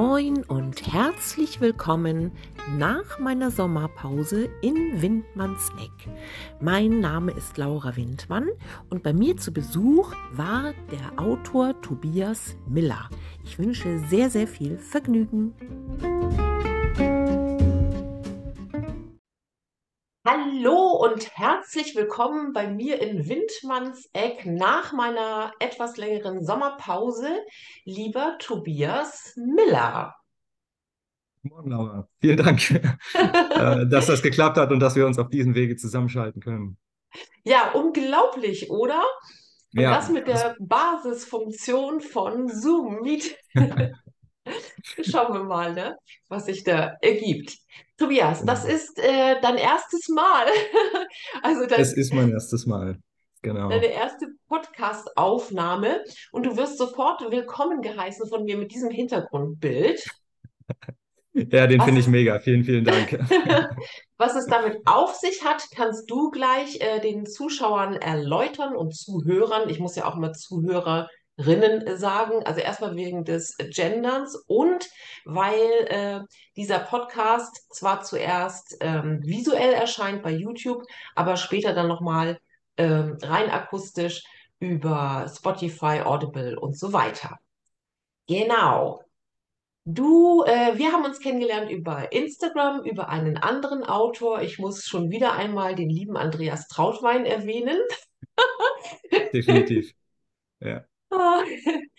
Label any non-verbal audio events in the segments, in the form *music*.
Moin und herzlich willkommen nach meiner Sommerpause in Windmanns Eck. Mein Name ist Laura Windmann und bei mir zu Besuch war der Autor Tobias Miller. Ich wünsche sehr, sehr viel Vergnügen. Hallo und herzlich willkommen bei mir in Windmanns Eck nach meiner etwas längeren Sommerpause, lieber Tobias Miller. Morgen, Laura. Vielen Dank, *laughs* äh, dass das geklappt hat und dass wir uns auf diesem Wege zusammenschalten können. Ja, unglaublich, oder? Und ja, das mit der Basisfunktion von Zoom Meet. *laughs* *laughs* Schauen wir mal, ne, was sich da ergibt. Tobias, das genau. ist äh, dein erstes Mal. *laughs* also dein, es ist mein erstes Mal. Genau. Deine erste Podcast-Aufnahme und du wirst sofort willkommen geheißen von mir mit diesem Hintergrundbild. *laughs* Ja, den finde ich mega. Vielen, vielen Dank. Was es damit auf sich hat, kannst du gleich äh, den Zuschauern erläutern und Zuhörern. Ich muss ja auch immer Zuhörer Rinnen sagen. Also erstmal wegen des Genderns und weil äh, dieser Podcast zwar zuerst ähm, visuell erscheint bei YouTube, aber später dann nochmal ähm, rein akustisch über Spotify, Audible und so weiter. Genau. Du, äh, wir haben uns kennengelernt über Instagram, über einen anderen Autor. Ich muss schon wieder einmal den lieben Andreas Trautwein erwähnen. Definitiv. Ja. *laughs*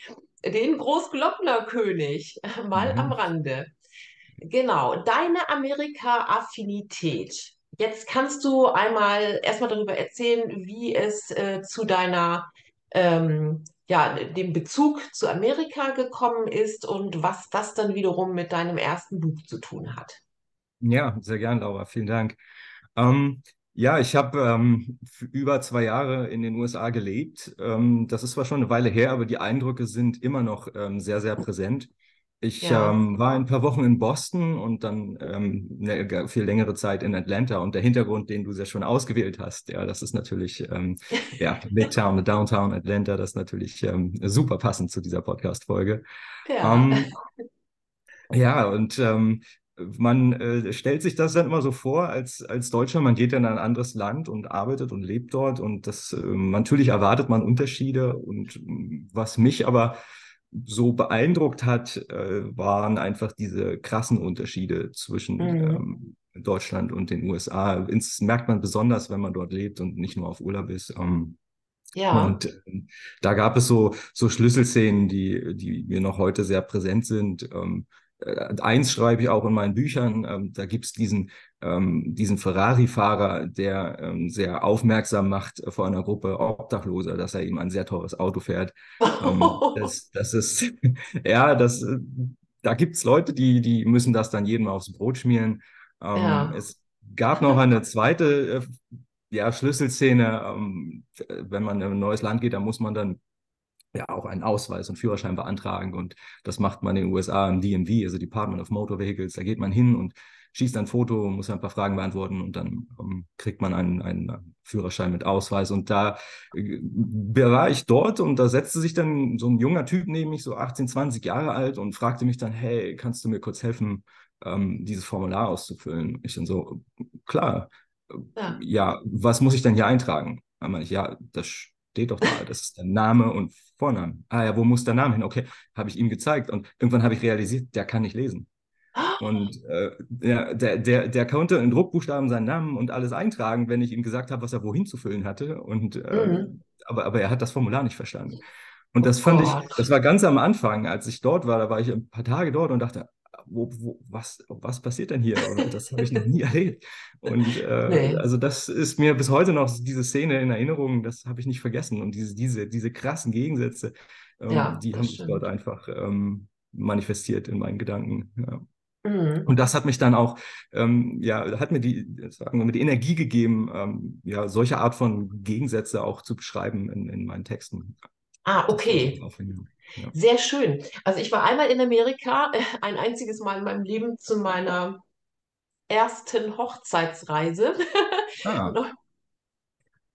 Den Großglocknerkönig, mal mhm. am Rande. Genau, deine Amerika-Affinität. Jetzt kannst du einmal erstmal darüber erzählen, wie es äh, zu deiner, ähm, ja, dem Bezug zu Amerika gekommen ist und was das dann wiederum mit deinem ersten Buch zu tun hat. Ja, sehr gern, Laura. Vielen Dank. Ähm, ja, ich habe ähm, über zwei Jahre in den USA gelebt. Ähm, das ist zwar schon eine Weile her, aber die Eindrücke sind immer noch ähm, sehr, sehr präsent. Ich ja. ähm, war ein paar Wochen in Boston und dann ähm, eine viel längere Zeit in Atlanta. Und der Hintergrund, den du sehr schon ausgewählt hast, ja, das ist natürlich, ähm, *laughs* ja, Midtown, Downtown Atlanta, das ist natürlich ähm, super passend zu dieser Podcast-Folge. Ja. Ähm, ja, und ähm, man äh, stellt sich das dann immer so vor als, als Deutscher, man geht in ein anderes Land und arbeitet und lebt dort und das äh, natürlich erwartet man Unterschiede und was mich aber so beeindruckt hat, äh, waren einfach diese krassen Unterschiede zwischen mhm. ähm, Deutschland und den USA. Das merkt man besonders, wenn man dort lebt und nicht nur auf Urlaub ist. Ähm, ja. Und äh, da gab es so, so Schlüsselszenen, die, die mir noch heute sehr präsent sind. Ähm, äh, eins schreibe ich auch in meinen Büchern, ähm, da gibt es diesen, ähm, diesen Ferrari-Fahrer, der ähm, sehr aufmerksam macht vor einer Gruppe Obdachloser, dass er ihm ein sehr teures Auto fährt. Ähm, das, *laughs* das ist, *laughs* ja, das, äh, da gibt es Leute, die, die müssen das dann jedem aufs Brot schmieren. Ähm, ja. Es gab noch eine zweite äh, ja, Schlüsselszene, ähm, wenn man in ein neues Land geht, da muss man dann ja auch einen Ausweis und Führerschein beantragen. Und das macht man in den USA im DMV, also Department of Motor Vehicles. Da geht man hin und schießt ein Foto, muss ein paar Fragen beantworten und dann um, ähm, kriegt man einen, einen Führerschein mit Ausweis. Und da äh, war ich dort und da setzte sich dann so ein junger Typ neben mich, so 18, 20 Jahre alt und fragte mich dann, hey, kannst du mir kurz helfen, ähm, dieses Formular auszufüllen? Ich dann so, klar, ja. ja, was muss ich denn hier eintragen? Dann meine ich, ja, das steht doch da, das ist der Name und Vorname. Ah ja, wo muss der Name hin? Okay, habe ich ihm gezeigt und irgendwann habe ich realisiert, der kann nicht lesen. Und *gasps* äh, der, der, der, der konnte in Druckbuchstaben seinen Namen und alles eintragen, wenn ich ihm gesagt habe, was er wohin zu füllen hatte. Und, äh, mhm. aber, aber er hat das Formular nicht verstanden. Und das fand oh ich, das war ganz am Anfang, als ich dort war, da war ich ein paar Tage dort und dachte, wo, wo, was, was passiert denn hier? Das habe ich noch nie *laughs* erlebt. Und äh, nee. also das ist mir bis heute noch diese Szene in Erinnerung, das habe ich nicht vergessen. Und diese, diese, diese krassen Gegensätze, ähm, ja, die haben sich dort einfach ähm, manifestiert in meinen Gedanken. Ja. Mhm. Und das hat mich dann auch, ähm, ja, hat mir die, sagen wir mal, die Energie gegeben, ähm, ja, solche Art von Gegensätze auch zu beschreiben in, in meinen Texten. Ah, okay. Ja. Sehr schön. Also ich war einmal in Amerika, *laughs* ein einziges Mal in meinem Leben zu meiner ersten Hochzeitsreise. Ah. *laughs*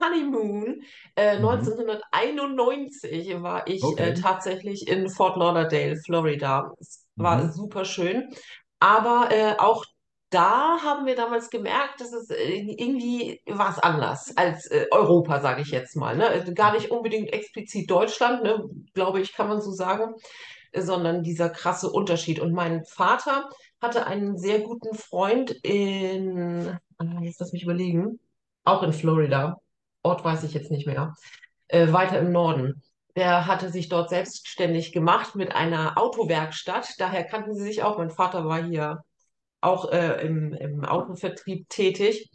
Honeymoon. Äh, mhm. 1991 war ich äh, okay. äh, tatsächlich in Fort Lauderdale, Florida. Es war Mhm. super schön. Aber äh, auch da haben wir damals gemerkt, dass es äh, irgendwie war es anders als äh, Europa, sage ich jetzt mal. Ne? Also Gar nicht unbedingt explizit Deutschland, ne? Glaube ich, kann man so sagen, sondern dieser krasse Unterschied. Und mein Vater hatte einen sehr guten Freund in, ah, jetzt lass mich überlegen, auch in Florida. Ort weiß ich jetzt nicht mehr äh, weiter im Norden. Der hatte sich dort selbstständig gemacht mit einer Autowerkstatt. Daher kannten sie sich auch. Mein Vater war hier auch äh, im, im Autovertrieb tätig.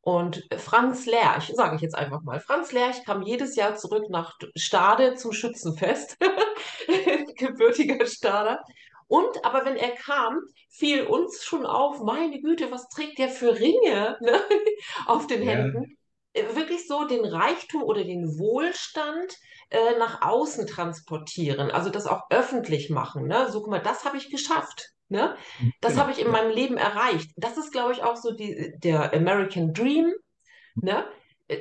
Und Franz Lerch, sage ich jetzt einfach mal, Franz Lerch kam jedes Jahr zurück nach Stade zum Schützenfest, *laughs* gebürtiger Stader. Und aber wenn er kam, fiel uns schon auf, meine Güte, was trägt der für Ringe ne? *laughs* auf den Ja, Händen? Äh, Wirklich so den Reichtum oder den Wohlstand äh, nach außen transportieren, also das auch öffentlich machen. Ne? So, guck mal, das habe ich geschafft. Ne? Das habe genau. ich in meinem Leben erreicht. Das ist, glaube ich, auch so die, der American Dream, ne?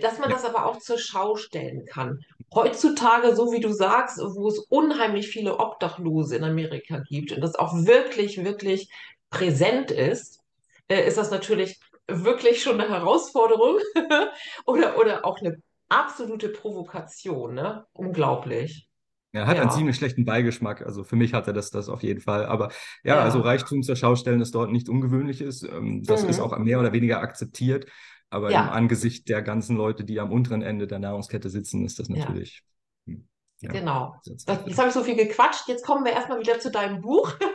Dass man Ja. das aber auch zur Schau stellen kann. Heutzutage, so wie du sagst, wo es unheimlich viele Obdachlose in Amerika gibt und das auch wirklich, wirklich präsent ist, äh, ist das natürlich wirklich schon eine Herausforderung *laughs* oder, oder auch eine absolute Provokation, ne? Unglaublich. Er hat einen Ja, ziemlich schlechten Beigeschmack. Also für mich hatte das das auf jeden Fall. Aber ja, also ja, Reichtum zur Schau stellen ist dort nicht ungewöhnliches. Ähm, Das ist mhm. auch mehr oder weniger akzeptiert. Aber im Ja, Angesicht der ganzen Leute, die am unteren Ende der Nahrungskette sitzen, ist das natürlich, hm, Genau. Das, jetzt habe ich so viel gequatscht. Jetzt kommen wir erstmal wieder zu deinem Buch. *laughs*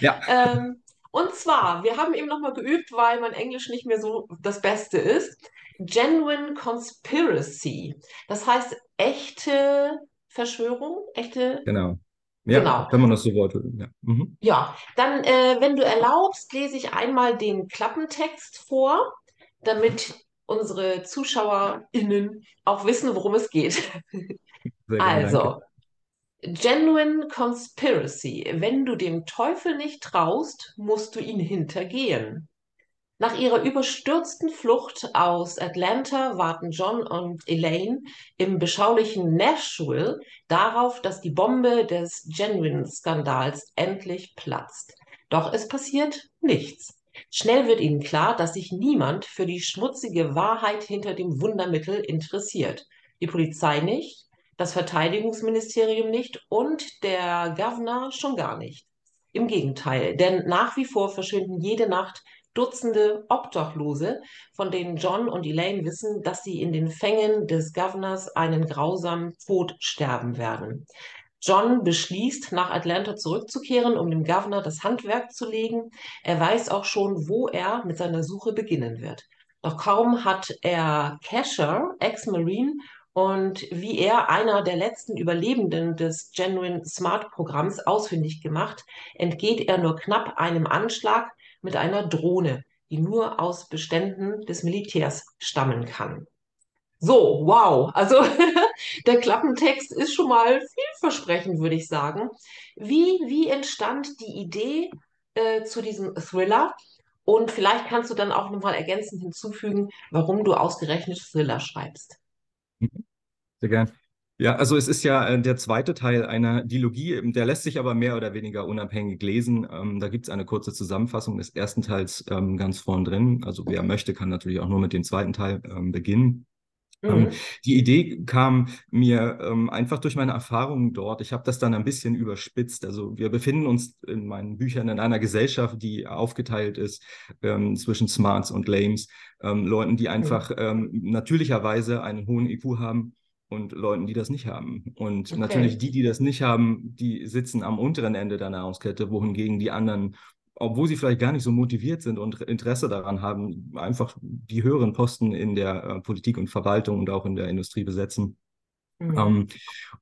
Ja, *laughs* Ähm, und zwar, wir haben eben nochmal geübt, weil mein Englisch nicht mehr so das Beste ist. Genuine Conspiracy. Das heißt echte Verschwörung, echte, genau. Ja, genau. wenn man das so wollte. Ja. Mhm. Ja, dann, äh, wenn du erlaubst, lese ich einmal den Klappentext vor, damit unsere ZuschauerInnen auch wissen, worum es geht. Sehr gern, danke. Also. Genuine Conspiracy. Wenn du dem Teufel nicht traust, musst du ihn hintergehen. Nach ihrer überstürzten Flucht aus Atlanta warten John und Elaine im beschaulichen Nashville darauf, dass die Bombe des Genuine-Skandals endlich platzt. Doch es passiert nichts. Schnell wird ihnen klar, dass sich niemand für die schmutzige Wahrheit hinter dem Wundermittel interessiert. Die Polizei nicht, das Verteidigungsministerium nicht und der Governor schon gar nicht. Im Gegenteil, denn nach wie vor verschwinden jede Nacht Dutzende Obdachlose, von denen John und Elaine wissen, dass sie in den Fängen des Governors einen grausamen Tod sterben werden. John beschließt, nach Atlanta zurückzukehren, um dem Governor das Handwerk zu legen. Er weiß auch schon, wo er mit seiner Suche beginnen wird. Doch kaum hat er Casher, Ex-Marine, und wie er, einer der letzten Überlebenden des Genuine Smart Programms, ausfindig gemacht, entgeht er nur knapp einem Anschlag mit einer Drohne, die nur aus Beständen des Militärs stammen kann. So, wow. Also *laughs* der Klappentext ist schon mal vielversprechend, würde ich sagen. Wie, wie entstand die Idee äh, zu diesem Thriller? Und vielleicht kannst du dann auch nochmal ergänzend hinzufügen, warum du ausgerechnet Thriller schreibst. Sehr gern. Ja, also es ist ja äh, der zweite Teil einer Dilogie, ähm, der lässt sich aber mehr oder weniger unabhängig lesen. Ähm, da gibt es eine kurze Zusammenfassung des ersten Teils ähm, ganz vorn drin. Also wer möchte, kann natürlich auch nur mit dem zweiten Teil ähm, beginnen. Ähm, Mhm. die Idee kam mir ähm, einfach durch meine Erfahrungen dort. Ich habe das dann ein bisschen überspitzt. Also wir befinden uns in meinen Büchern in einer Gesellschaft, die aufgeteilt ist ähm, zwischen Smarts und Lames, ähm, Leuten, die Mhm. einfach ähm, natürlicherweise einen hohen IQ haben und Leuten, die das nicht haben. Und natürlich Okay. die, die das nicht haben, die sitzen am unteren Ende der Nahrungskette, wohingegen die anderen obwohl sie vielleicht gar nicht so motiviert sind und Interesse daran haben, einfach die höheren Posten in der äh, Politik und Verwaltung und auch in der Industrie besetzen. Mhm. Ähm,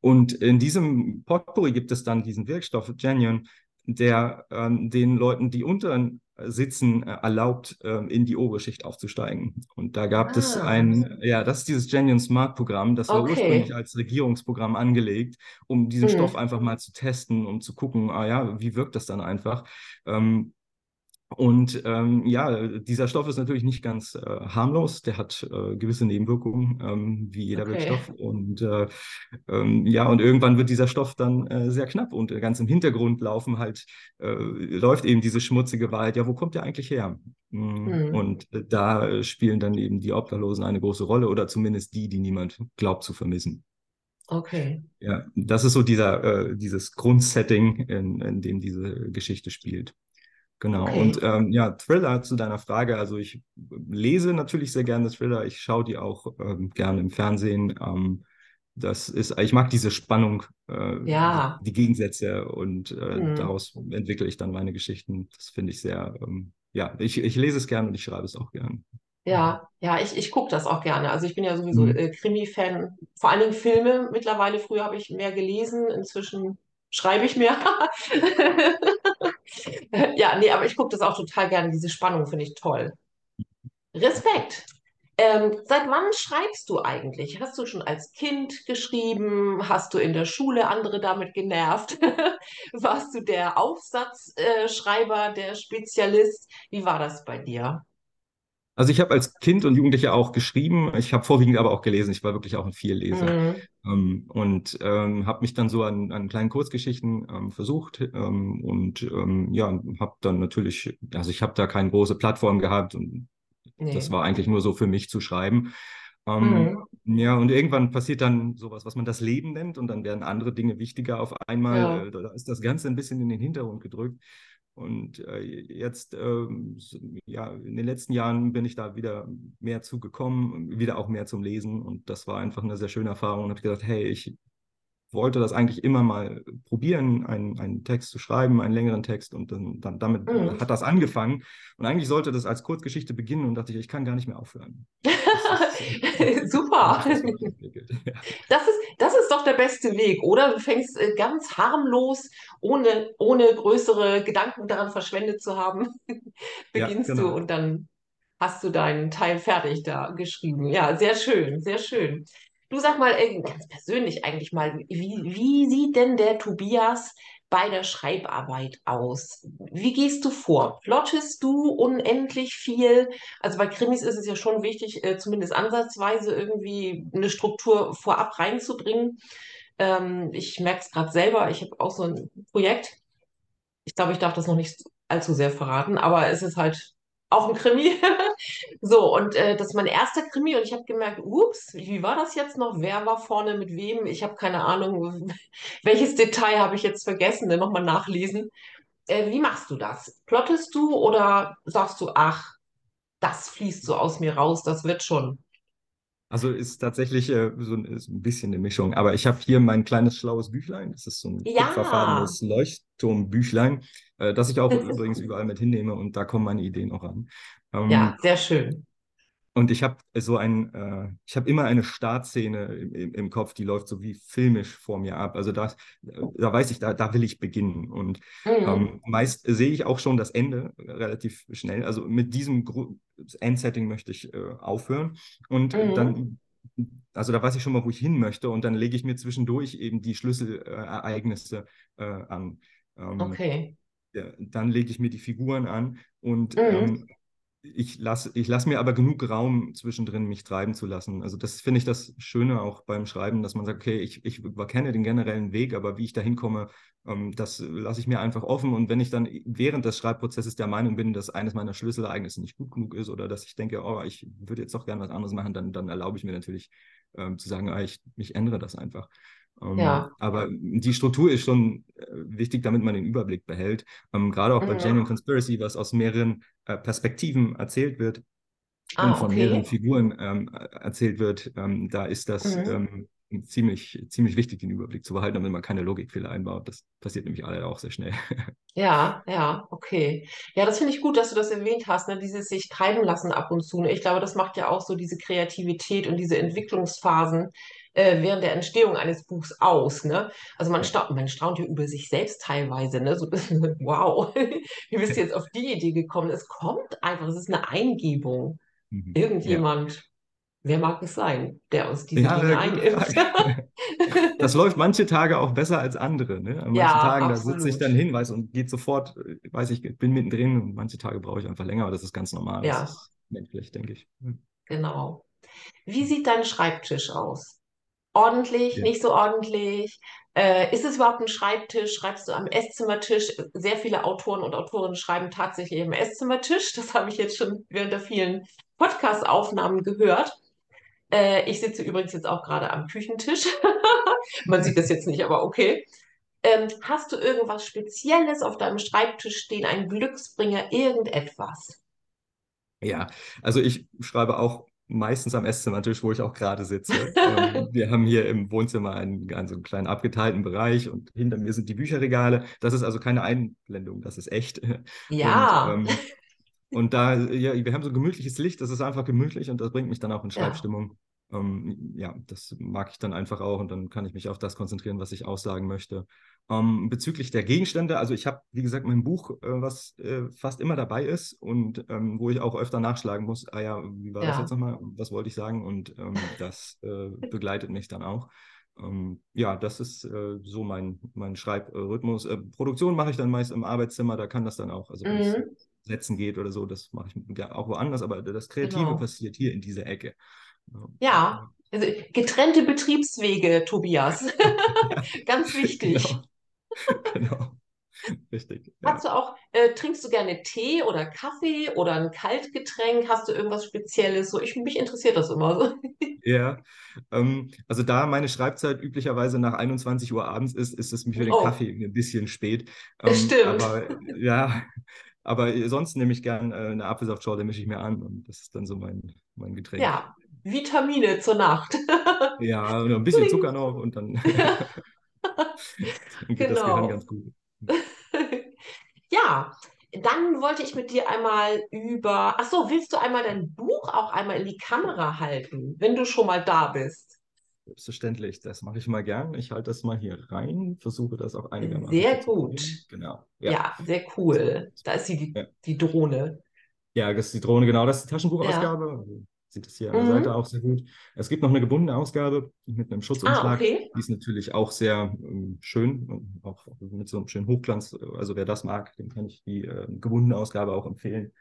und in diesem Potpourri gibt es dann diesen Wirkstoff Genuine, der ähm, den Leuten, die unten sitzen, äh, erlaubt, ähm, in die obere Schicht aufzusteigen. Und da gab es Ah, ein, ja, das ist dieses Genuine Smart Programm, das war ursprünglich okay. als Regierungsprogramm angelegt, um diesen Stoff Mhm. einfach mal zu testen, um zu gucken, ah ja, wie wirkt das dann einfach? Ähm, Und ähm, ja, dieser Stoff ist natürlich nicht ganz äh, harmlos. Der hat äh, gewisse Nebenwirkungen, ähm, wie jeder Okay. Wirkstoff. Und äh, ähm, ja, und irgendwann wird dieser Stoff dann äh, sehr knapp und ganz im Hintergrund laufen halt, äh, läuft eben diese schmutzige Wahrheit. Ja, wo kommt der eigentlich her? Mm, Hm. Und da spielen dann eben die Obdachlosen eine große Rolle oder zumindest die, die niemand glaubt zu vermissen. Okay. Ja, das ist so dieser, äh, dieses Grundsetting, in, in dem diese Geschichte spielt. Genau. Okay. Und ähm, ja, Thriller zu deiner Frage. Also ich lese natürlich sehr gerne Thriller. Ich schaue die auch ähm, gerne im Fernsehen. Ähm, das ist, ich mag diese Spannung, äh, Ja. die Gegensätze und äh, Hm. daraus entwickle ich dann meine Geschichten. Das finde ich sehr, ähm, ja, ich, ich lese es gerne und ich schreibe es auch gern. Ja, ja, ich, ich gucke das auch gerne. Also ich bin ja sowieso Mhm. äh, Krimi-Fan. Vor allen Dingen Filme mittlerweile. Früher habe ich mehr gelesen, inzwischen schreibe ich mehr. *laughs* *laughs* Ja, nee, aber ich gucke das auch total gerne. Diese Spannung finde ich toll. Respekt. Ähm, seit wann schreibst du eigentlich? Hast du schon als Kind geschrieben? Hast du in der Schule andere damit genervt? *laughs* Warst du der Aufsatzschreiber, der Spezialist? Wie war das bei dir? Also ich habe als Kind und Jugendlicher auch geschrieben. Ich habe vorwiegend aber auch gelesen. Ich war wirklich auch ein Vielleser. Mhm. Ähm, und ähm, habe mich dann so an, an kleinen Kurzgeschichten ähm, versucht ähm, und ähm, ja, habe dann natürlich, also ich habe da keine große Plattform gehabt und das Nee. war eigentlich nur so für mich zu schreiben. Mhm. Ähm, ja, und irgendwann passiert dann sowas, was man das Leben nennt und dann werden andere Dinge wichtiger auf einmal. Ja. Äh, da ist das Ganze ein bisschen in den Hintergrund gedrückt. Und äh, jetzt, ähm, ja, in den letzten Jahren bin ich da wieder mehr zugekommen, wieder auch mehr zum Lesen. Und das war einfach eine sehr schöne Erfahrung. Und habe gedacht, hey, ich wollte das eigentlich immer mal probieren, einen, einen Text zu schreiben, einen längeren Text. Und dann, dann damit Mhm. hat das angefangen. Und eigentlich sollte das als Kurzgeschichte beginnen und dachte ich, ich kann gar nicht mehr aufhören. *laughs* *laughs* Super. *laughs* das. Ja. Ist, das ist doch der beste Weg, oder? Du fängst äh, ganz harmlos, ohne, ohne größere Gedanken daran verschwendet zu haben, *laughs* Ja, beginnst du genau. und dann hast du deinen Teil fertig da geschrieben. Ja, sehr schön, sehr schön. Du sag mal, äh, ganz persönlich eigentlich mal, wie, wie sieht denn der Tobias bei der Schreibarbeit aus? Wie gehst du vor? Plottest du unendlich viel? Also bei Krimis ist es ja schon wichtig, äh, zumindest ansatzweise irgendwie eine Struktur vorab reinzubringen. Ähm, ich merke es gerade selber, ich habe auch so ein Projekt. Ich glaube, ich darf das noch nicht allzu sehr verraten, aber es ist halt auch ein Krimi. *laughs* So, und äh, das ist mein erster Krimi und ich habe gemerkt, ups, wie war das jetzt noch? Wer war vorne mit wem? Ich habe keine Ahnung, *laughs* welches Detail habe ich jetzt vergessen, dann nochmal nachlesen. Äh, wie machst du das? Plottest du oder sagst du, ach, das fließt so aus mir raus, das wird schon? Also ist tatsächlich äh, so ein, ist ein bisschen eine Mischung. Aber ich habe hier mein kleines schlaues Büchlein. Das ist so ein Ja, kupferfarbenes Leuchtturmbüchlein, äh, das ich auch übrigens überall mit hinnehme und da kommen meine Ideen auch an. ja, Ähm, sehr schön. und ich habe so ein, äh, ich habe immer eine Startszene im, im, im Kopf, die läuft so wie filmisch vor mir ab. Also das, da weiß ich, da, da will ich beginnen. Und Mhm. ähm, meist sehe ich auch schon das Ende relativ schnell. Also mit diesem Gru Endsetting möchte ich äh, aufhören. Und Mhm. dann, also da weiß ich schon mal, wo ich hin möchte. Und dann lege ich mir zwischendurch eben die Schlüsselereignisse äh, an. Ähm, Okay. ja, dann lege ich mir die Figuren an und Mhm. ähm, ich lasse ich lass mir aber genug Raum zwischendrin, mich treiben zu lassen. Also das finde ich das Schöne auch beim Schreiben, dass man sagt, okay, ich, ich kenne den generellen Weg, aber wie ich da hinkomme, ähm, das lasse ich mir einfach offen. Und wenn ich dann während des Schreibprozesses der Meinung bin, dass eines meiner Schlüsselereignisse nicht gut genug ist oder dass ich denke, oh, ich würde jetzt doch gerne was anderes machen, dann, dann erlaube ich mir natürlich ähm, zu sagen, ah, ich, ich ändere das einfach. Ähm, Ja. aber die Struktur ist schon äh, wichtig, damit man den Überblick behält. Ähm, gerade auch bei Mhm. Genuine Conspiracy, was aus mehreren äh, Perspektiven erzählt wird Ah, und von mehreren okay. Figuren ähm, äh, erzählt wird, da ist das Mhm. ziemlich, ziemlich wichtig, den Überblick zu behalten, damit man keine Logikfehler einbaut. Das passiert nämlich alle auch sehr schnell. *laughs* Ja, ja, okay. Ja, das finde ich gut, dass du das erwähnt hast, ne? Dieses sich treiben lassen ab und zu. Ne? Ich glaube, das macht ja auch so diese Kreativität und diese Entwicklungsphasen äh, während der Entstehung eines Buchs aus, ne? Also man Ja. staunt, man staunt ja über sich selbst teilweise, ne? So, *laughs* wow, wie bist du jetzt auf die Idee gekommen? Es kommt einfach, es ist eine Eingebung. Mhm. Ja. Irgendjemand, wer mag es sein, der uns diese Ja, Dinge? Frage. *laughs* das läuft manche Tage auch besser als andere. Ne? An manchen Ja, Tagen, da sitze ich absolut. dann hin, weiß und geht sofort, äh, weiß ich, bin mittendrin und manche Tage brauche ich einfach länger, aber das ist ganz normal. Das Ja, ist menschlich, denke ich. genau. Wie sieht dein Schreibtisch aus? Ordentlich, Ja. nicht so ordentlich? Äh, ist es überhaupt ein Schreibtisch? Schreibst du am Esszimmertisch? Sehr viele Autoren und Autorinnen schreiben tatsächlich am Esszimmertisch. Das habe ich jetzt schon während der vielen Podcast-Aufnahmen gehört. Äh, ich sitze übrigens jetzt auch gerade am Küchentisch. *laughs* Man sieht das jetzt nicht, aber okay. Ähm, hast du irgendwas Spezielles auf deinem Schreibtisch stehen, ein Glücksbringer, irgendetwas? Ja, also ich schreibe auch meistens am Esszimmertisch, wo ich auch gerade sitze. *laughs* Ähm, wir haben hier im Wohnzimmer einen, einen, so einen kleinen abgeteilten Bereich und hinter mir sind die Bücherregale. Das ist also keine Einblendung, das ist echt. *laughs* Und, Ja, ähm, *laughs* und da, ja, wir haben so gemütliches Licht, das ist einfach gemütlich und das bringt mich dann auch in. Schreibstimmung. Ähm, ja, das mag ich dann einfach auch und dann kann ich mich auf das konzentrieren, was ich aussagen möchte. Ähm, bezüglich der Gegenstände, also ich habe, wie gesagt, mein Buch, äh, was äh, fast immer dabei ist und ähm, wo ich auch öfter nachschlagen muss, ah ja, wie war das Ja. jetzt nochmal, was wollte ich sagen? Und ähm, das äh, begleitet mich dann auch. Ähm, ja, das ist äh, so mein, mein Schreibrhythmus. Äh, Produktion mache ich dann meist im Arbeitszimmer, da kann das dann auch, also wenn es Mhm, Setzen geht oder so, das mache ich auch woanders, aber das Kreative genau. passiert hier in dieser Ecke. Ja, also getrennte Betriebswege, Tobias. *laughs* Ganz wichtig. Genau, genau. Richtig. Hast Ja. du auch, äh, trinkst du gerne Tee oder Kaffee oder ein Kaltgetränk? Hast du irgendwas Spezielles? So, ich, mich interessiert das immer so. *laughs* Ja, ähm, also da meine Schreibzeit üblicherweise nach 21 Uhr abends ist, ist es mir für den Oh, Kaffee ein bisschen spät. Ähm, stimmt. aber ja, aber sonst nehme ich gern äh, eine Apfelsaftschorle, mische ich mir an und das ist dann so mein, mein Getränk. Ja, Vitamine zur Nacht. *laughs* Ja, ein bisschen Kling. Zucker noch und dann, *laughs* *laughs* dann geht das Gehirn Genau. ganz gut. Ja, dann wollte ich mit dir einmal über. Ach so, willst du einmal dein Buch auch einmal in die Kamera halten, wenn du schon mal da bist? Selbstverständlich, das mache ich mal gern. Ich halte das mal hier rein, versuche das auch einigermaßen Sehr gut. Genau, ja. Ja, sehr cool. Da ist die, Ja. die Drohne. Ja, das ist die Drohne, genau. Das ist die Ja. Taschenbuchausgabe. Also, Sieht das hier an der Seite Mhm. auch sehr gut. Es gibt noch eine gebundene Ausgabe mit einem Ah, Schutzumschlag. okay. Die ist natürlich auch sehr ähm, schön und auch mit so einem schönen Hochglanz. Also wer das mag, dem kann ich die äh, gebundene Ausgabe auch empfehlen.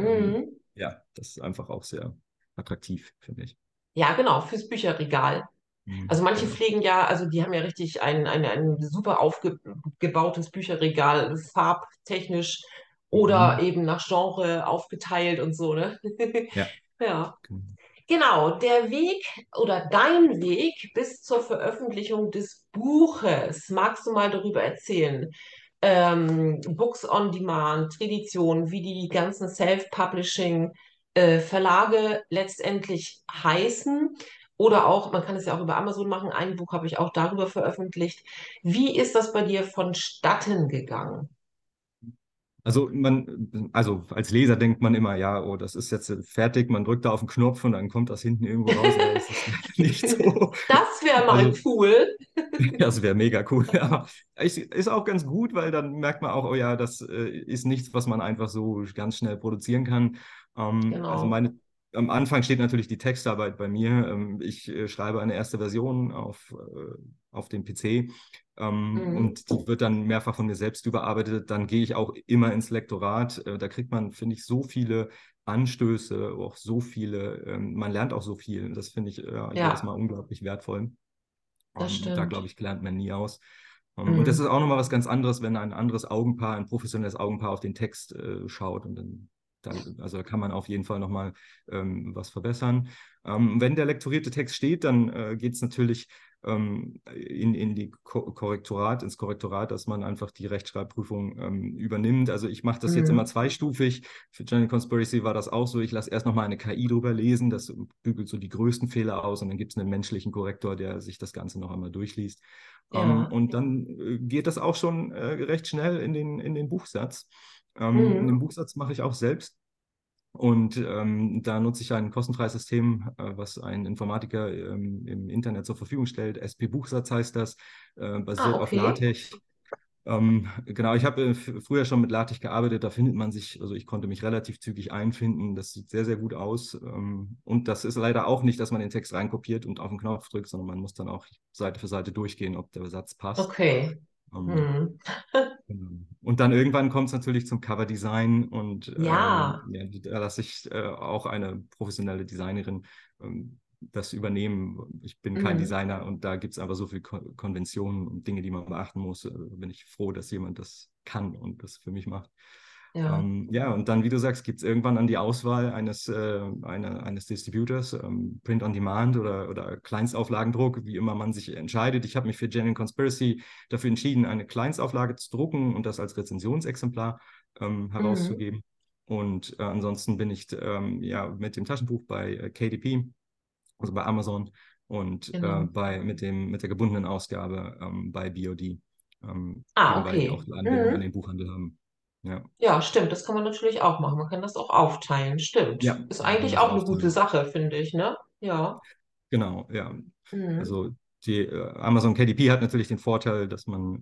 Ähm, Mhm. ja, das ist einfach auch sehr attraktiv, finde ich. Ja, genau, fürs Bücherregal. Mhm, Also manche genau. pflegen ja, also die haben ja richtig ein, ein, ein super aufgebautes Bücherregal, farbtechnisch oder Mhm. eben nach Genre aufgeteilt und so, ne? Ja, *laughs* Ja. genau. Genau, der Weg oder dein Weg bis zur Veröffentlichung des Buches. Magst du mal darüber erzählen? Ähm, Books on Demand, Tradition, wie die ganzen Self-Publishing-Verlage letztendlich heißen. Oder auch, man kann es ja auch über Amazon machen. Ein Buch habe ich auch darüber veröffentlicht. Wie ist das bei dir vonstatten gegangen? Also man, also als Leser denkt man immer, ja, oh, das ist jetzt fertig, man drückt da auf den Knopf und dann kommt das hinten irgendwo raus, das so. *laughs* Das wäre mal Also cool. *laughs* das wäre mega cool. Aber ist, ist auch ganz gut, weil dann merkt man auch, oh ja, das äh, ist nichts, was man einfach so ganz schnell produzieren kann. Ähm, also Genau. meine, am Anfang steht natürlich die Textarbeit bei mir. Ähm, ich äh, schreibe eine erste Version auf, äh, auf dem PC ähm, Mhm. und die wird dann mehrfach von mir selbst überarbeitet. Dann gehe ich auch immer ins Lektorat. Äh, da kriegt man, finde ich, so viele Anstöße, auch so viele, ähm, man lernt auch so viel. Das finde ich jedes Ja, Mal unglaublich wertvoll. das Ähm, da glaube stimmt. ich, lernt man nie aus. Und das ist Mhm. auch nochmal was ganz anderes, wenn ein anderes Augenpaar, ein professionelles Augenpaar auf den Text äh, schaut. Und dann, dann, also da kann man auf jeden Fall nochmal ähm, was verbessern. Ähm, wenn der lektorierte Text steht, dann äh, geht es natürlich ähm, in, in die Ko Korrektorat, ins Korrektorat, dass man einfach die Rechtschreibprüfung ähm, übernimmt. Also ich mache das jetzt immer Mhm. zweistufig. Für Journal Conspiracy war das auch so. Ich lasse erst nochmal eine KI drüber lesen, das bügelt so die größten Fehler aus und dann gibt es einen menschlichen Korrektor, der sich das Ganze noch einmal durchliest. Ähm, Ja. und dann äh, geht das auch schon äh, recht schnell in den, in den Buchsatz. Ähm, Mhm. den Buchsatz mache ich auch selbst. Und ähm, da nutze ich ein kostenfreies System, äh, was ein Informatiker ähm, im Internet zur Verfügung stellt. SP Buchsatz heißt das, äh, Ah, basiert auf okay. LaTeX. Ähm, genau, ich habe äh, früher schon mit LaTeX gearbeitet, da findet man sich, also ich konnte mich relativ zügig einfinden, das sieht sehr, sehr gut aus. Ähm, und das ist leider auch nicht, dass man den Text reinkopiert und auf den Knopf drückt, sondern man muss dann auch Seite für Seite durchgehen, ob der Satz passt. Okay. Ähm, *laughs* genau. Und dann irgendwann kommt es natürlich zum Coverdesign und Ja. ähm, ja, da lasse ich äh, auch eine professionelle Designerin ähm, das übernehmen. Ich bin kein Mhm. Designer und da gibt es einfach so viele Kon Konventionen und Dinge, die man beachten muss. Äh, bin ich froh, dass jemand das kann und das für mich macht. Ja. Ähm, ja, und dann, wie du sagst, gibt es irgendwann dann die Auswahl eines, äh, eine, eines Distributors, ähm, Print on Demand oder, oder Kleinstauflagendruck, wie immer man sich entscheidet. Ich habe mich für Genuine Conspiracy dafür entschieden, eine Kleinstauflage zu drucken und das als Rezensionsexemplar ähm, Mhm. herauszugeben. Und äh, ansonsten bin ich ähm, ja mit dem Taschenbuch bei äh, KDP, also bei Amazon und Genau. äh, bei, mit, dem, mit der gebundenen Ausgabe ähm, bei BOD, ähm, Ah, eben weil die auch okay. Anbindung an Mhm. den Buchhandel haben. Ja. Ja, stimmt. Das kann man natürlich auch machen. Man kann das auch aufteilen. Ja, Stimmt. Ist man kann eigentlich auch eine gute. Sache, finde ich, ne? Ja. Genau, ja. Mhm. Also die äh, Amazon KDP hat natürlich den Vorteil, dass man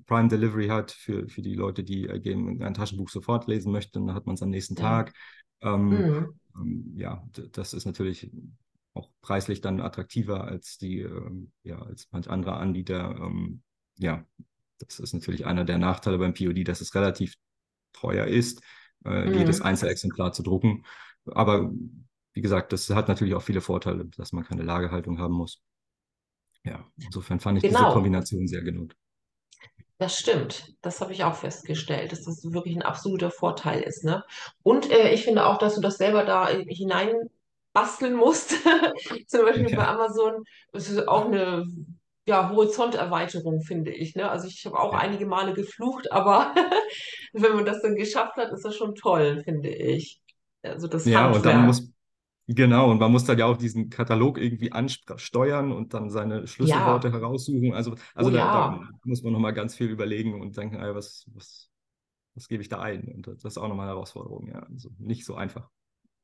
äh, Prime Delivery hat für, für die Leute, die äh, ein Taschenbuch sofort lesen möchten. Dann hat man es am nächsten Ja. Tag. Ähm, Mhm. ähm, ja, das ist natürlich auch preislich dann attraktiver als die, ähm, ja, als manch anderer Anbieter. Ähm, ja, das ist natürlich einer der Nachteile beim POD, dass es relativ teuer ist, äh, jedes Mhm. Einzelexemplar zu drucken. Aber wie gesagt, das hat natürlich auch viele Vorteile, dass man keine Lagerhaltung haben muss. Ja, insofern fand ich diese Genau. Kombination sehr genug. Das stimmt. Das habe ich auch festgestellt, dass das wirklich ein absoluter Vorteil ist, ne? Und äh, ich finde auch, dass du das selber da hinein basteln musst. *laughs* Zum Beispiel bei Ja, Amazon. Das ist auch eine ja, Horizonterweiterung, finde ich, ne? Also ich habe auch ja. einige Male geflucht, aber *laughs* wenn man das dann geschafft hat, ist das schon toll, finde ich. Also das Ja, und dann Handwerk. muss, genau, und man muss dann ja auch diesen Katalog irgendwie ansteuern und dann seine Schlüsselworte Ja, heraussuchen. Also, oh also da, da ja. muss man nochmal ganz viel überlegen und denken, ey, was, was, was gebe ich da ein? Und das ist auch nochmal eine Herausforderung, ja. Also nicht so einfach,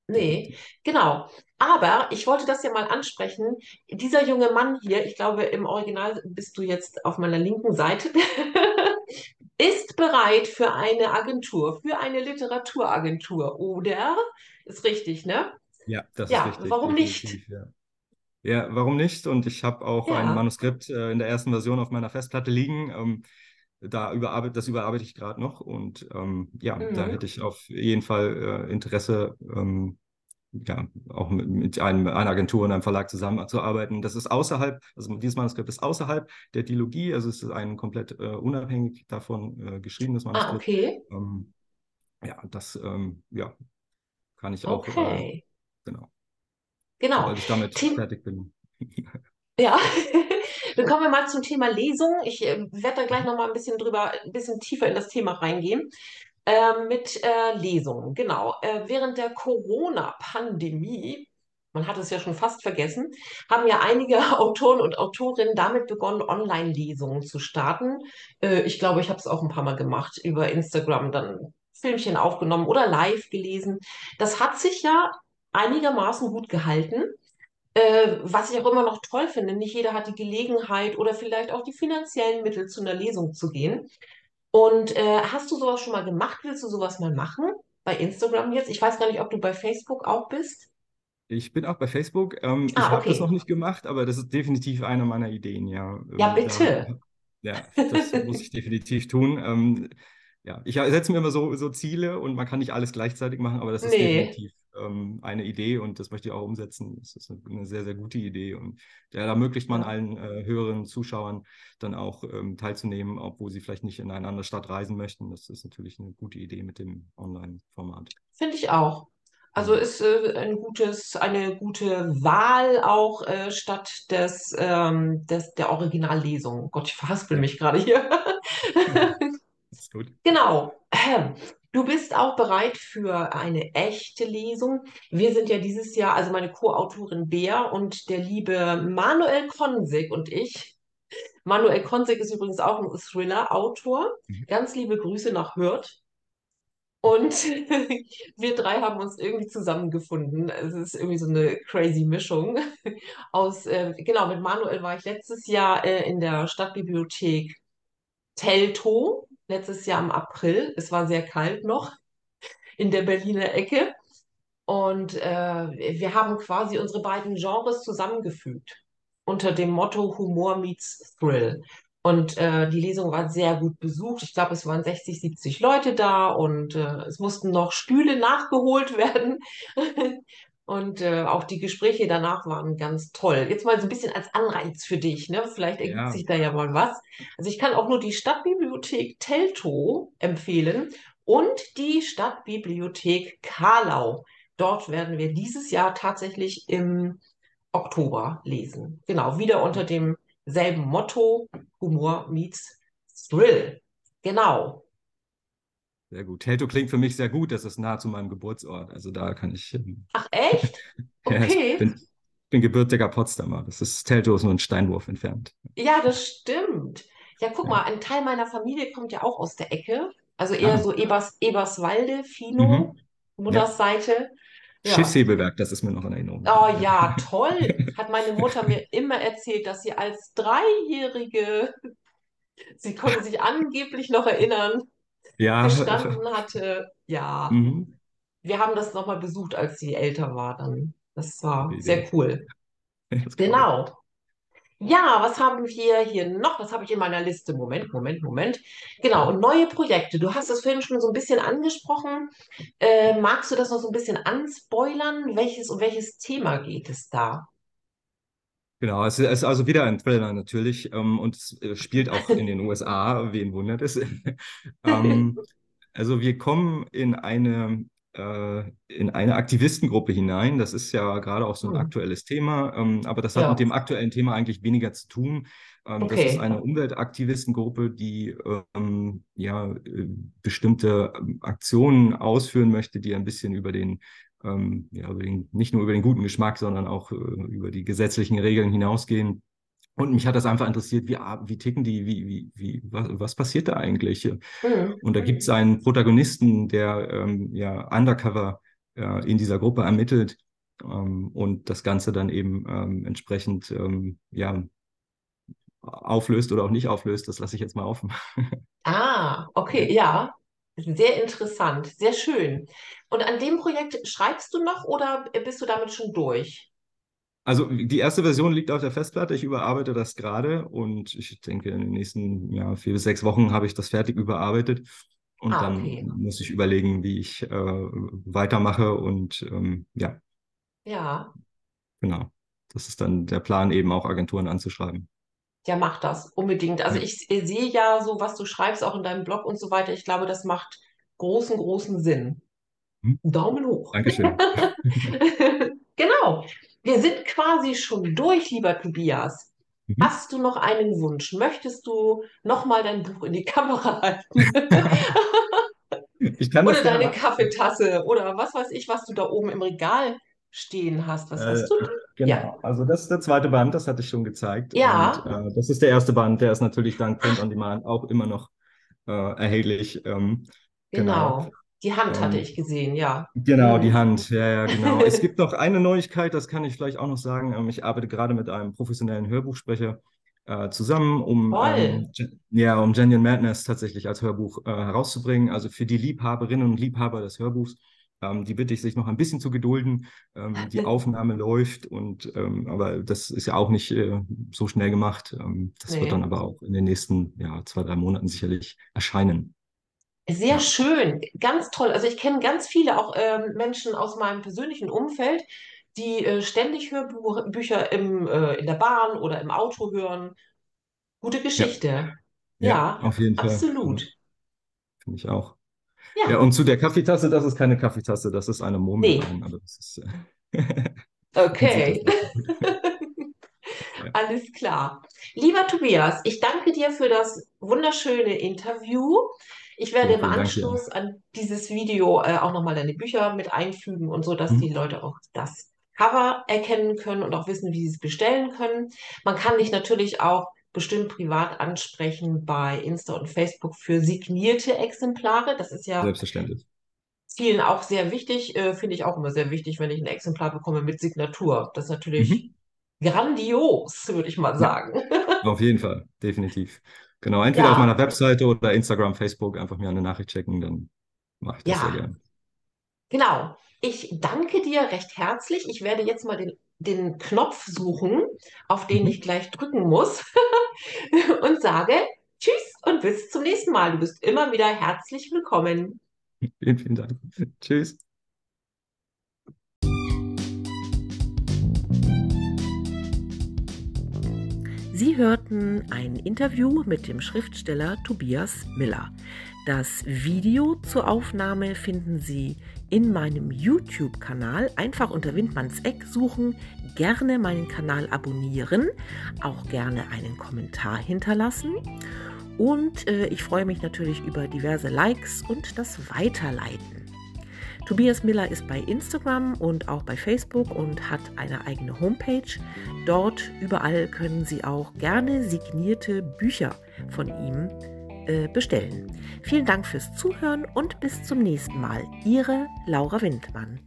Nee, genau. Aber ich wollte das ja mal ansprechen. Dieser junge Mann hier, ich glaube, im Original bist du jetzt auf meiner linken Seite, *laughs* ist bereit für eine Agentur, für eine Literaturagentur, oder? Ist richtig, ne? Ja, das ist Ja, richtig, warum nicht? ja. Ja, warum nicht? Und ich habe auch ein Ja. Manuskript äh, in der ersten Version auf meiner Festplatte liegen. Ähm, da überarbeitet, das überarbeite ich gerade noch. Und ähm, ja, da Mhm. hätte ich auf jeden Fall äh, Interesse, ähm, ja, auch mit, mit einem, einer Agentur und einem Verlag zusammenzuarbeiten. Das ist außerhalb, also dieses Manuskript ist außerhalb der Dilogie, also es ist ein komplett äh, unabhängig davon äh, geschriebenes Ah, Manuskript. okay. Ähm, ja, das ähm, ja, kann ich auch, äh, Okay. genau, Genau. sobald ich damit Tim, fertig bin. *laughs* Ja, *laughs* dann kommen wir mal zum Thema Lesung. Ich äh, werde da gleich Mhm. noch mal ein bisschen drüber, ein bisschen tiefer in das Thema reingehen. Ähm, mit äh, Lesungen, genau. Äh, während der Corona-Pandemie, man hat es ja schon fast vergessen, haben ja einige *laughs* Autoren und Autorinnen damit begonnen, Online-Lesungen zu starten. Äh, ich glaube, ich habe es auch ein paar Mal gemacht, über Instagram dann Filmchen aufgenommen oder live gelesen. Das hat sich ja einigermaßen gut gehalten. Äh, was ich auch immer noch toll finde, nicht jeder hat die Gelegenheit oder vielleicht auch die finanziellen Mittel, zu einer Lesung zu gehen. Und äh, hast du sowas schon mal gemacht? Willst du sowas mal machen? Bei Instagram jetzt? Ich weiß gar nicht, ob du bei Facebook auch bist. Ich bin auch bei Facebook. Ähm, ich Ah, habe das noch okay. nicht gemacht, aber das ist definitiv eine meiner Ideen, ja. Ja, Ähm, bitte. ja, das *laughs* muss ich definitiv tun. Ähm, ja, ich setze mir immer so, so Ziele und man kann nicht alles gleichzeitig machen, aber das ist Nee, definitiv ähm, eine Idee und das möchte ich auch umsetzen. Das ist eine, sehr, sehr gute Idee und ja, da ermöglicht man allen äh, Hörern, Zuschauern dann auch ähm, teilzunehmen, obwohl sie vielleicht nicht in eine andere Stadt reisen möchten. Das ist natürlich eine gute Idee mit dem Online-Format. finde ich auch. Also Mhm. ist äh, ein gutes, eine gute Wahl auch äh, statt des, ähm, des, der Originallesung. Gott, ich verhaspel mich gerade hier. *laughs* *laughs* ist gut. Genau. *clears throat* Du bist auch bereit für eine echte Lesung. Wir sind ja dieses Jahr, also meine Co-Autorin Bea und der liebe Manuel Konsig und ich. Manuel Konsig ist übrigens auch ein Thriller-Autor. Mhm. Ganz liebe Grüße nach Hürth. Und *laughs* wir drei haben uns irgendwie zusammengefunden. Es ist irgendwie so eine crazy Mischung aus, äh, genau, mit Manuel war ich letztes Jahr äh, in der Stadtbibliothek Teltow, letztes Jahr im April. Es war sehr kalt noch in der Berliner Ecke. Und äh, wir haben quasi unsere beiden Genres zusammengefügt unter dem Motto Humor meets Thrill. Und äh, die Lesung war sehr gut besucht. Ich glaube, es waren 60, 70 Leute da und äh, es mussten noch Stühle nachgeholt *laughs* werden. Und äh, auch die Gespräche danach waren ganz toll. Jetzt mal so ein bisschen als Anreiz für dich. Ne? Vielleicht ergibt Ja, sich da ja mal was. Also ich kann auch nur die Stadtbibliothek Teltow empfehlen und die Stadtbibliothek Karlau. Dort werden wir dieses Jahr tatsächlich im Oktober lesen. Genau, wieder unter demselben Motto, Humor meets Thrill. Genau. Sehr gut. Teltow klingt für mich sehr gut. Das ist nah zu meinem Geburtsort. Also da kann ich, ähm, Ach, echt? *laughs* ja, ich Okay. bin, bin gebürtiger Potsdamer. Das ist Teltow ist nur ein Steinwurf entfernt. Ja, das stimmt. Ja, guck mal, Ja. ein Teil meiner Familie kommt ja auch aus der Ecke. Also eher Ah, so Ebers, Eberswalde, Fino, mhm. Ja. Mutters Seite. Ja. Schiffshebewerk, das ist mir noch in Erinnerung Oh. Ja. ja, toll. *laughs* Hat meine Mutter mir immer erzählt, dass sie als Dreijährige, sie konnte sich angeblich noch erinnern, Ja, gestanden hatte. Ja, mhm. wir haben das nochmal besucht, als sie älter war dann. Das war Idee. sehr cool. *laughs* Das. Genau. Ja, was haben wir hier noch? Was habe ich in meiner Liste? Moment, Moment, Moment. Genau, und neue Projekte. Du hast es vorhin schon so ein bisschen angesprochen. Äh, magst du das noch so ein bisschen anspoilern? Welches, um welches Thema geht es da? Genau, es ist also wieder ein Thriller natürlich ähm, und es äh, spielt auch in den USA, wen wundert es. *laughs* ähm, also wir kommen in eine, äh, in eine Aktivistengruppe hinein. Das ist ja gerade auch so ein Hm, aktuelles Thema, ähm, aber das hat mit ja, dem aktuellen Thema eigentlich weniger zu tun. Ähm, das ist okay. eine Umweltaktivistengruppe, die ähm, ja äh, bestimmte ähm, Aktionen ausführen möchte, die ein bisschen über den ähm, ja, über den, nicht nur über den guten Geschmack, sondern auch äh, über die gesetzlichen Regeln hinausgehen. Und mich hat das einfach interessiert, wie, ah, wie ticken die, wie, wie, wie, was, was passiert da eigentlich? Hm, Und da gibt es einen Protagonisten, der ähm, ja undercover äh, in dieser Gruppe ermittelt ähm, und das Ganze dann eben ähm, entsprechend ähm, ja, auflöst oder auch nicht auflöst. Das lasse ich jetzt mal offen. *laughs* Ah, okay, ja. Sehr interessant, sehr schön. Und an dem Projekt schreibst du noch oder bist du damit schon durch? Also die erste Version liegt auf der Festplatte. Ich überarbeite das gerade und ich denke, in den nächsten ja, vier bis sechs Wochen habe ich das fertig überarbeitet. Und Ah, dann okay. muss ich überlegen, wie ich äh, weitermache. Und ähm, ja, Ja. genau. Das ist dann der Plan, eben auch Agenturen anzuschreiben. Ja, mach das unbedingt. Also Ja. ich sehe ja so, was du schreibst, auch in deinem Blog und so weiter. Ich glaube, das macht großen, großen Sinn. Hm? Daumen hoch. Dankeschön. *laughs* Genau. Wir sind quasi schon durch, lieber Tobias. Mhm. Hast du noch einen Wunsch? Möchtest du nochmal dein Buch in die Kamera halten? *laughs* Oder deine. Kaffeetasse? Oder was weiß ich, was du da oben im Regal stehen hast? Was Äh, hast du da? Ja. genau, also das ist der zweite Band, das hatte ich schon gezeigt. Und Ja, äh, das ist der erste Band, der ist natürlich dank Print on Demand auch immer noch äh, erhältlich. Ähm, genau. genau. Die Hand hatte Ähm, ich gesehen, ja. Genau, die Mhm. Hand, ja, ja, genau. Es *laughs* gibt noch eine Neuigkeit, das kann ich vielleicht auch noch sagen. Ähm, Ich arbeite gerade mit einem professionellen Hörbuchsprecher äh, zusammen, um, ähm, ja, um Genuine Madness tatsächlich als Hörbuch äh, herauszubringen. Also für die Liebhaberinnen und Liebhaber des Hörbuchs, ähm, die bitte ich, sich noch ein bisschen zu gedulden. Ähm, *laughs* die Aufnahme läuft und ähm, aber das ist ja auch nicht äh, so schnell gemacht. Ähm, das wird dann Nee. aber auch in den nächsten ja, zwei, drei Monaten sicherlich erscheinen. Sehr Ja. schön, ganz toll. Also ich kenne ganz viele auch ähm, Menschen aus meinem persönlichen Umfeld, die äh, ständig Hörbücher im, äh, in der Bahn oder im Auto hören. Gute Ja, Geschichte. ja, Ja, auf jeden Fall. Ja, absolut. finde ich auch. Ja, Ja, und zu der Kaffeetasse, das ist keine Kaffeetasse, das ist eine nee, Murmelwein. Aber das ist, äh, *laughs* okay. Ja, *laughs* Alles klar. Lieber Tobias, ich danke dir für das wunderschöne Interview. Ich werde vielen, im. Anschluss an dieses Video äh, auch nochmal deine Bücher mit einfügen und so, dass die Mhm. Leute auch das Cover erkennen können und auch wissen, wie sie es bestellen können. Man kann dich natürlich auch bestimmt privat ansprechen bei Insta und Facebook für signierte Exemplare. Das ist ja Selbstverständlich. vielen auch sehr wichtig, äh, finde ich auch immer sehr wichtig, wenn ich ein Exemplar bekomme mit Signatur. Das ist natürlich Mhm. grandios, würde ich mal Ja, sagen. *laughs* auf jeden Fall, definitiv. Genau, entweder ja. auf meiner Webseite oder Instagram, Facebook einfach mir eine Nachricht checken, dann mache ich das ja. sehr gerne. Genau. Ich danke dir recht herzlich. Ich werde jetzt mal den, den Knopf suchen, auf den mhm. ich gleich drücken muss *laughs* und sage Tschüss und bis zum nächsten Mal. Du bist immer wieder herzlich willkommen. Vielen, vielen Dank. Tschüss. Sie hörten ein Interview mit dem Schriftsteller Tobias Miller. Das Video zur Aufnahme finden Sie in meinem YouTube-Kanal. Einfach unter Windmanns Eck suchen, gerne meinen Kanal abonnieren, auch gerne einen Kommentar hinterlassen. Und äh, ich freue mich natürlich über diverse Likes und das Weiterleiten. Tobias Miller ist bei Instagram und auch bei Facebook und hat eine eigene Homepage. Dort überall können Sie auch gerne signierte Bücher von ihm äh, bestellen. Vielen Dank fürs Zuhören und bis zum nächsten Mal. Ihre Laura Windmann.